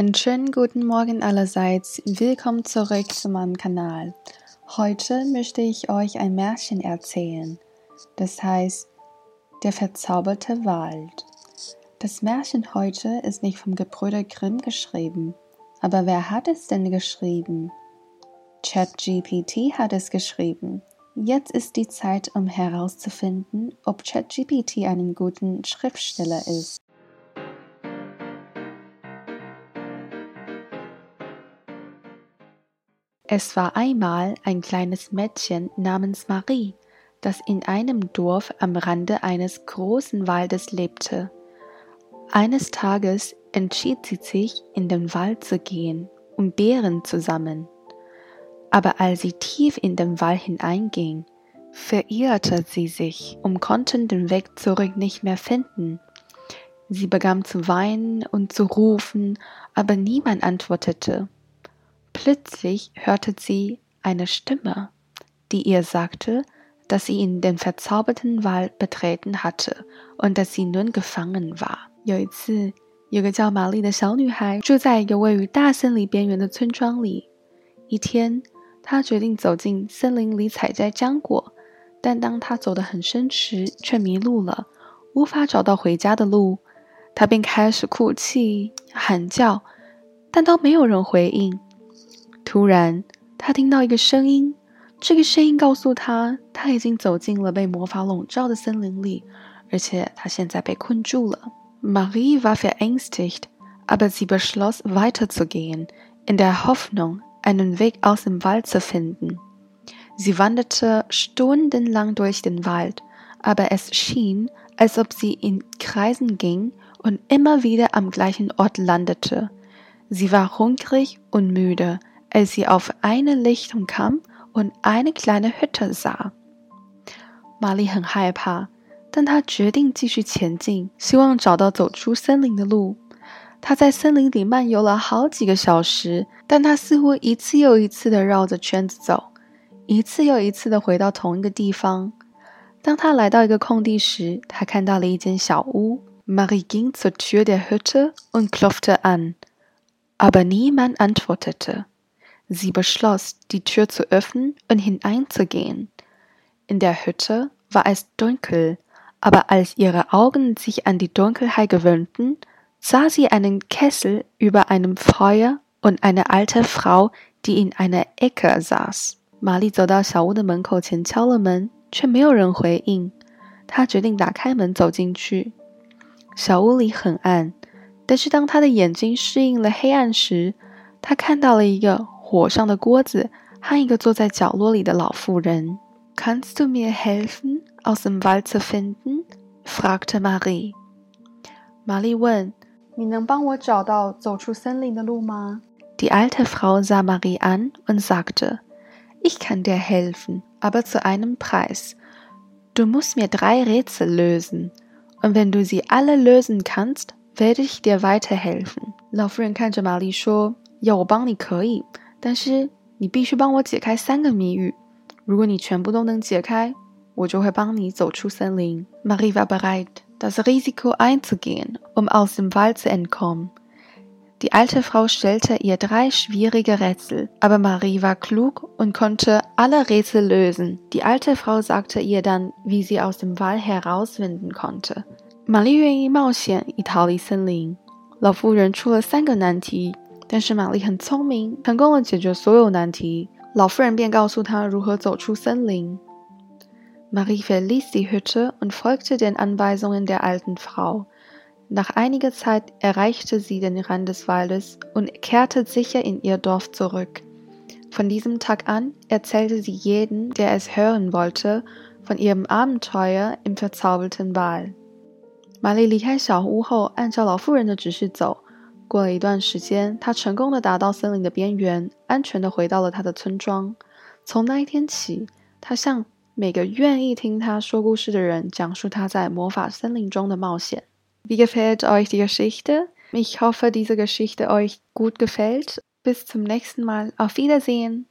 Einen schönen guten Morgen allerseits. Willkommen zurück zu meinem Kanal. Heute möchte ich euch ein Märchen erzählen. Das heißt Der verzauberte Wald. Das Märchen heute ist nicht vom Gebrüder Grimm geschrieben. Aber wer hat es denn geschrieben? ChatGPT hat es geschrieben. Jetzt ist die Zeit, um herauszufinden, ob ChatGPT einen guten Schriftsteller ist. Es war einmal ein kleines Mädchen namens Marie, das in einem Dorf am Rande eines großen Waldes lebte. Eines Tages entschied sie sich, in den Wald zu gehen, um Beeren zu sammeln. Aber als sie tief in den Wald hineinging, verirrte sie sich und konnte den Weg zurück nicht mehr finden. Sie begann zu weinen und zu rufen, aber niemand antwortete. Plötzlich hörte sie eine Stimme, die ihr sagte, dass sie in den verzauberten Wald betreten hatte und dass sie nun gefangen war. 有一次，有个叫玛丽的小女孩住在一个位于大森林边缘的村庄里。一天，她决定走进森林里采摘浆果，但当她走得很深时，却迷路了，无法找到回家的路。她便开始哭泣、喊叫，但都没有人回应。突然，他听到一个声音。这个声音告诉他，他已经走进了被魔法笼罩的森林里，而且他现在被困住了。Marie war verängstigt, aber sie beschloss, weiterzugehen, in der Hoffnung, einen Weg aus dem Wald zu finden. Sie wanderte stundenlang durch den Wald, aber es schien, als ob sie in Kreisen ging und immer wieder am gleichen Ort landete. Sie war hungrig und müde, als sie auf eine Lichtung kam und eine kleine Hütte sah. 玛丽很害怕，但她决定继续前进，希望找到走出森林的路。她在森林里漫游了好几个小时，但她似乎一次又一次地绕着圈子走，一次又一次地回到同一个地方。当她来到一个空地时，她看到了一间小屋。Marie ging zur Tür der Hütte und klopfte an, aber niemand antwortete. Sie beschloss, die Tür zu öffnen und hineinzugehen. In der Hütte war es dunkel, aber als ihre Augen sich an die Dunkelheit gewöhnten, sah sie einen Kessel über einem Feuer und eine alte Frau, die in einer Ecke saß. 玛丽走到小屋的门口前敲了门，却没有人回应。她决定打开门走进去。小屋里很暗，但是当她的眼睛适应了黑暗时，她看到了一个 火上的锅子和一个坐在角落里的老妇人。Kannst du mir helfen, aus dem Wald zu finden? fragte Marie. 玛丽问：“你能帮我找到走出森林的路吗？” Die alte Frau sah Marie an und sagte: Ich kann dir helfen, aber zu einem Preis. Du musst mir drei Rätsel lösen, und wenn du sie alle lösen kannst, werde ich dir weiterhelfen. 老妇人看着玛丽说：“要我帮你可以， 但是你必须帮我解开三个谜语。如果你全部都能解开，我就会帮你走出森林。Marie war bereit, das Risiko einzugehen, um aus dem Wald zu entkommen. Die alte Frau stellte ihr drei schwierige Rätsel, aber Marie war klug und konnte alle Rätsel lösen. Die alte Frau sagte ihr dann, wie sie aus dem Wald herausfinden konnte. 玛丽愿意冒险以逃离森林。老妇人出了三个难题， 但是玛丽很聪明，成功的解决所有难题。老妇人便告诉她如何走出森林。Marie verließ die Hütte und folgte den Anweisungen der alten Frau. Nach einiger Zeit erreichte sie den Rand des Waldes und kehrte sicher in ihr Dorf zurück. Von diesem Tag an erzählte sie jeden, der es hören wollte, von ihrem Abenteuer im verzauberten Wald. 玛丽离开小屋后，按照老妇人的指示走。 过了一段时间，他成功的达到森林的边缘，安全的回到了他的村庄。从那一天起，他向每个愿意听他说故事的人讲述他在魔法森林中的冒险。Wie gefällt euch die Geschichte? Ich hoffe, diese Geschichte euch gut gefällt. Bis zum nächsten Mal. Auf Wiedersehen.